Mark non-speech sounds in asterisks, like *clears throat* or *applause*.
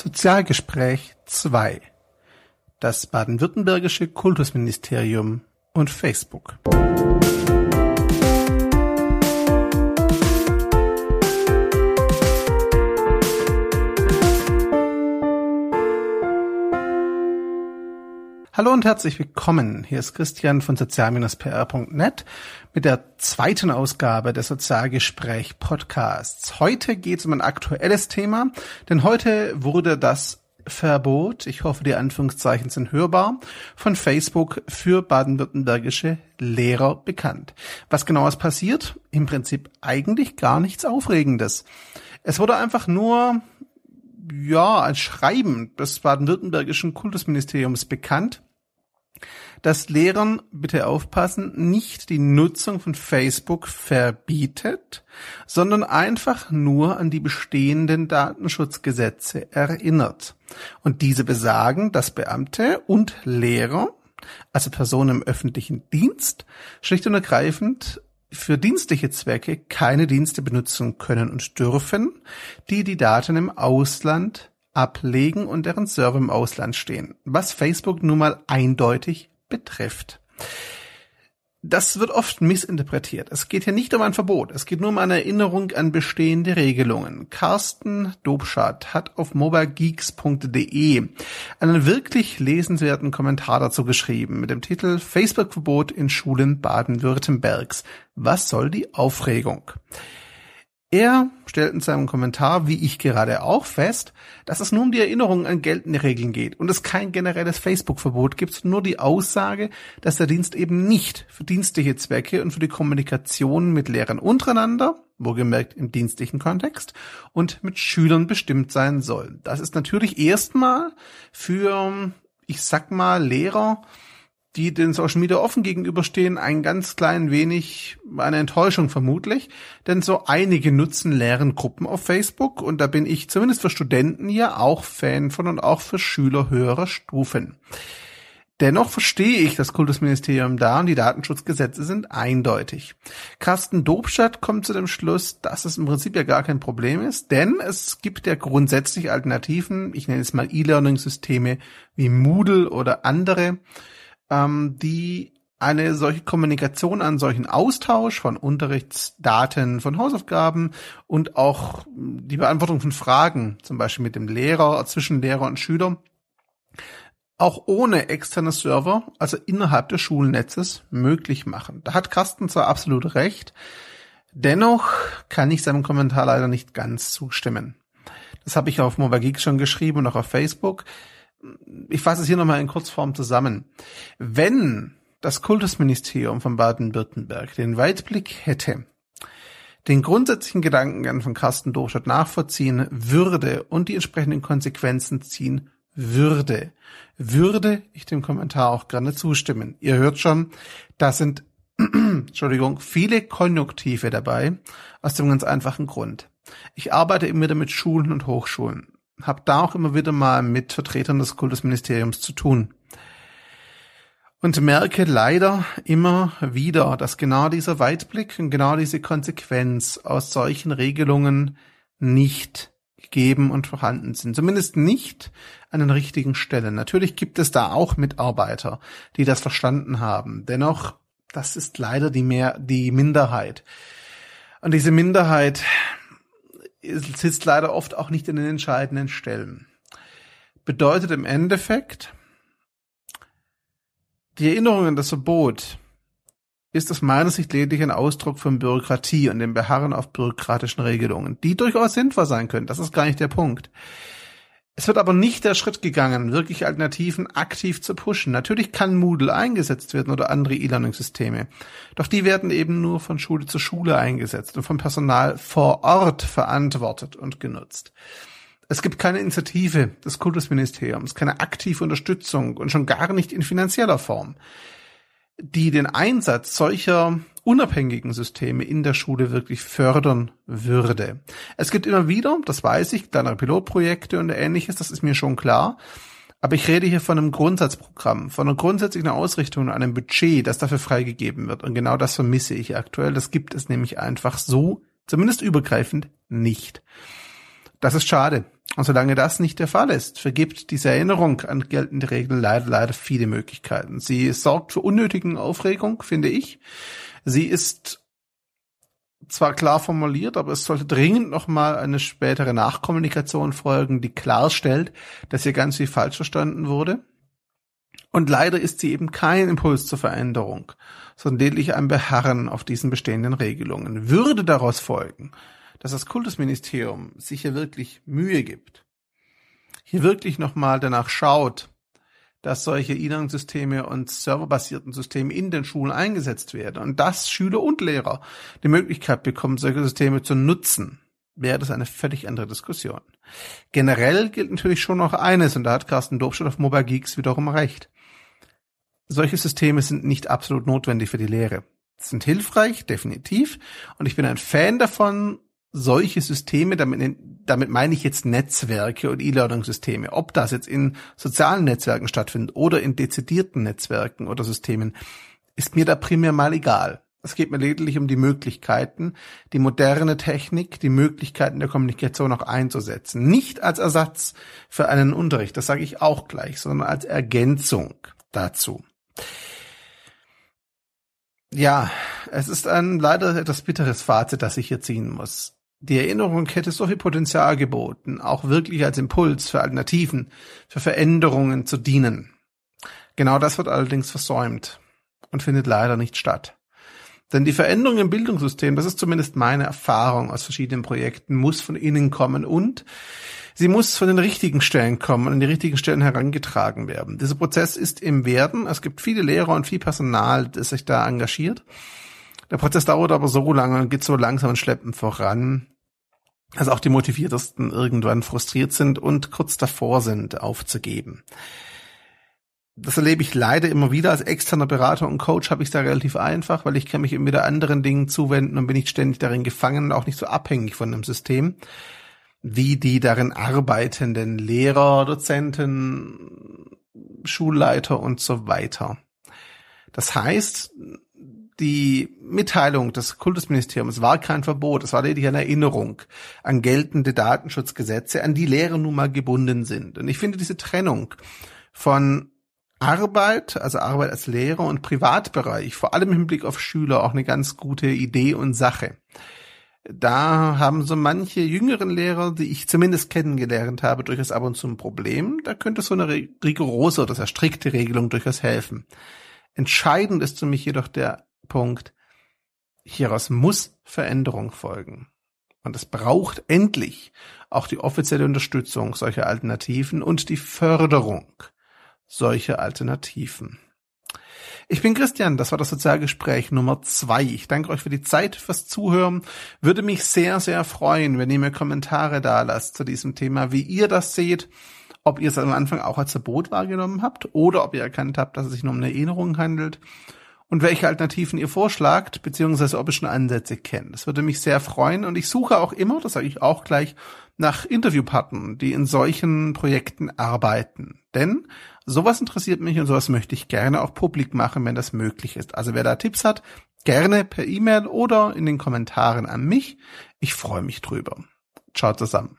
Sozialgespräch 2 Das baden-württembergische Kultusministerium und Facebook. Hallo und herzlich willkommen. Hier ist Christian von sozial-pr.net mit der zweiten Ausgabe des Sozialgespräch Podcasts. Heute geht es um ein aktuelles Thema, denn heute wurde das Verbot, ich hoffe die Anführungszeichen sind hörbar, von Facebook für baden-württembergische Lehrer bekannt. Was genau ist passiert? Im Prinzip eigentlich gar nichts Aufregendes. Es wurde einfach nur ja, ein Schreiben des baden-württembergischen Kultusministeriums bekannt, dass Lehrern, bitte aufpassen, nicht die Nutzung von Facebook verbietet, sondern einfach nur an die bestehenden Datenschutzgesetze erinnert. Und diese besagen, dass Beamte und Lehrer, also Personen im öffentlichen Dienst, schlicht und ergreifend für dienstliche Zwecke keine Dienste benutzen können und dürfen, die die Daten im Ausland ablegen und deren Server im Ausland stehen, was Facebook nun mal eindeutig betrifft. Das wird oft missinterpretiert. Es geht hier nicht um ein Verbot, es geht nur um eine Erinnerung an bestehende Regelungen. Carsten Dobschat hat auf mobilegeeks.de einen wirklich lesenswerten Kommentar dazu geschrieben mit dem Titel Facebook-Verbot in Schulen Baden-Württembergs. Was soll die Aufregung? Er stellt in seinem Kommentar, wie ich gerade auch fest, dass es nur um die Erinnerung an geltende Regeln geht und es kein generelles Facebook-Verbot gibt, nur die Aussage, dass der Dienst eben nicht für dienstliche Zwecke und für die Kommunikation mit Lehrern untereinander, wohlgemerkt im dienstlichen Kontext, und mit Schülern bestimmt sein soll. Das ist natürlich erstmal für, ich sag mal, Lehrer, die den Social Media offen gegenüberstehen, ein ganz klein wenig eine Enttäuschung vermutlich, denn so einige nutzen leeren Gruppen auf Facebook und da bin ich zumindest für Studenten hier auch Fan von und auch für Schüler höherer Stufen. Dennoch verstehe ich das Kultusministerium da und die Datenschutzgesetze sind eindeutig. Carsten Dobstadt kommt zu dem Schluss, dass es im Prinzip ja gar kein Problem ist, denn es gibt ja grundsätzlich Alternativen, ich nenne es mal E-Learning-Systeme wie Moodle oder andere, ähm, die eine solche Kommunikation, einen solchen Austausch von Unterrichtsdaten, von Hausaufgaben und auch die Beantwortung von Fragen, zum Beispiel mit dem Lehrer, zwischen Lehrer und Schüler, auch ohne externe Server, also innerhalb des Schulnetzes, möglich machen. Da hat Carsten zwar absolut recht, dennoch kann ich seinem Kommentar leider nicht ganz zustimmen. Das habe ich auf Mobile Geek schon geschrieben und auch auf Facebook ich fasse es hier nochmal in Kurzform zusammen. Wenn das Kultusministerium von Baden-Württemberg den Weitblick hätte, den grundsätzlichen Gedankengang von Carsten Dorstadt nachvollziehen würde und die entsprechenden Konsequenzen ziehen würde, würde ich dem Kommentar auch gerne zustimmen. Ihr hört schon, da sind, *clears throat* Entschuldigung, viele Konjunktive dabei, aus dem ganz einfachen Grund. Ich arbeite immer wieder mit Schulen und Hochschulen habe da auch immer wieder mal mit Vertretern des Kultusministeriums zu tun. Und merke leider immer wieder, dass genau dieser Weitblick und genau diese Konsequenz aus solchen Regelungen nicht gegeben und vorhanden sind. Zumindest nicht an den richtigen Stellen. Natürlich gibt es da auch Mitarbeiter, die das verstanden haben. Dennoch, das ist leider die mehr, die Minderheit. Und diese Minderheit, sitzt leider oft auch nicht in den entscheidenden Stellen. Bedeutet im Endeffekt, die Erinnerung an das Verbot ist aus meiner Sicht lediglich ein Ausdruck von Bürokratie und dem Beharren auf bürokratischen Regelungen, die durchaus sinnvoll sein können. Das ist gar nicht der Punkt. Es wird aber nicht der Schritt gegangen, wirklich Alternativen aktiv zu pushen. Natürlich kann Moodle eingesetzt werden oder andere E-Learning-Systeme. Doch die werden eben nur von Schule zu Schule eingesetzt und vom Personal vor Ort verantwortet und genutzt. Es gibt keine Initiative des Kultusministeriums, keine aktive Unterstützung und schon gar nicht in finanzieller Form die den Einsatz solcher unabhängigen Systeme in der Schule wirklich fördern würde. Es gibt immer wieder, das weiß ich, kleinere Pilotprojekte und ähnliches, das ist mir schon klar. Aber ich rede hier von einem Grundsatzprogramm, von einer grundsätzlichen Ausrichtung einem Budget, das dafür freigegeben wird. Und genau das vermisse ich aktuell. Das gibt es nämlich einfach so, zumindest übergreifend, nicht. Das ist schade. Und solange das nicht der Fall ist, vergibt diese Erinnerung an geltende Regeln leider, leider viele Möglichkeiten. Sie sorgt für unnötigen Aufregung, finde ich. Sie ist zwar klar formuliert, aber es sollte dringend nochmal eine spätere Nachkommunikation folgen, die klarstellt, dass hier ganz viel falsch verstanden wurde. Und leider ist sie eben kein Impuls zur Veränderung, sondern lediglich ein Beharren auf diesen bestehenden Regelungen. Würde daraus folgen, dass das Kultusministerium sich hier wirklich Mühe gibt, hier wirklich nochmal danach schaut, dass solche E-Learning-Systeme und serverbasierten Systeme in den Schulen eingesetzt werden und dass Schüler und Lehrer die Möglichkeit bekommen, solche Systeme zu nutzen, wäre das eine völlig andere Diskussion. Generell gilt natürlich schon noch eines, und da hat Carsten Dobstadt auf Mobile Geeks wiederum recht. Solche Systeme sind nicht absolut notwendig für die Lehre. Sie sind hilfreich, definitiv, und ich bin ein Fan davon, solche Systeme, damit, damit meine ich jetzt Netzwerke und E-Learning-Systeme, ob das jetzt in sozialen Netzwerken stattfindet oder in dezidierten Netzwerken oder Systemen, ist mir da primär mal egal. Es geht mir lediglich um die Möglichkeiten, die moderne Technik, die Möglichkeiten der Kommunikation auch einzusetzen. Nicht als Ersatz für einen Unterricht, das sage ich auch gleich, sondern als Ergänzung dazu. Ja, es ist ein leider etwas bitteres Fazit, das ich hier ziehen muss. Die Erinnerung hätte so viel Potenzial geboten, auch wirklich als Impuls für Alternativen, für Veränderungen zu dienen. Genau das wird allerdings versäumt und findet leider nicht statt. Denn die Veränderung im Bildungssystem, das ist zumindest meine Erfahrung aus verschiedenen Projekten, muss von innen kommen und sie muss von den richtigen Stellen kommen und an die richtigen Stellen herangetragen werden. Dieser Prozess ist im Werden. Es gibt viele Lehrer und viel Personal, das sich da engagiert. Der Prozess dauert aber so lange und geht so langsam und schleppend voran, dass auch die Motiviertesten irgendwann frustriert sind und kurz davor sind, aufzugeben. Das erlebe ich leider immer wieder. Als externer Berater und Coach habe ich es da relativ einfach, weil ich kann mich immer wieder anderen Dingen zuwenden und bin nicht ständig darin gefangen und auch nicht so abhängig von dem System, wie die darin arbeitenden Lehrer, Dozenten, Schulleiter und so weiter. Das heißt, die Mitteilung des Kultusministeriums war kein Verbot, es war lediglich eine Erinnerung an geltende Datenschutzgesetze, an die Lehrer nun mal gebunden sind. Und ich finde diese Trennung von Arbeit, also Arbeit als Lehrer und Privatbereich, vor allem im Hinblick auf Schüler, auch eine ganz gute Idee und Sache. Da haben so manche jüngeren Lehrer, die ich zumindest kennengelernt habe, durchaus ab und zu ein Problem. Da könnte so eine rigorose oder sehr strikte Regelung durchaus helfen. Entscheidend ist für mich jedoch der Punkt, hieraus muss Veränderung folgen. Und es braucht endlich auch die offizielle Unterstützung solcher Alternativen und die Förderung solcher Alternativen. Ich bin Christian, das war das Sozialgespräch Nummer zwei. Ich danke euch für die Zeit, fürs Zuhören. Würde mich sehr, sehr freuen, wenn ihr mir Kommentare da lasst zu diesem Thema, wie ihr das seht, ob ihr es am Anfang auch als Verbot wahrgenommen habt oder ob ihr erkannt habt, dass es sich nur um eine Erinnerung handelt und welche Alternativen ihr vorschlagt, beziehungsweise ob ihr schon Ansätze kennt. Das würde mich sehr freuen und ich suche auch immer, das sage ich auch gleich, nach Interviewpartnern, die in solchen Projekten arbeiten. Denn sowas interessiert mich und sowas möchte ich gerne auch publik machen, wenn das möglich ist. Also wer da Tipps hat, gerne per E-Mail oder in den Kommentaren an mich. Ich freue mich drüber. Ciao zusammen.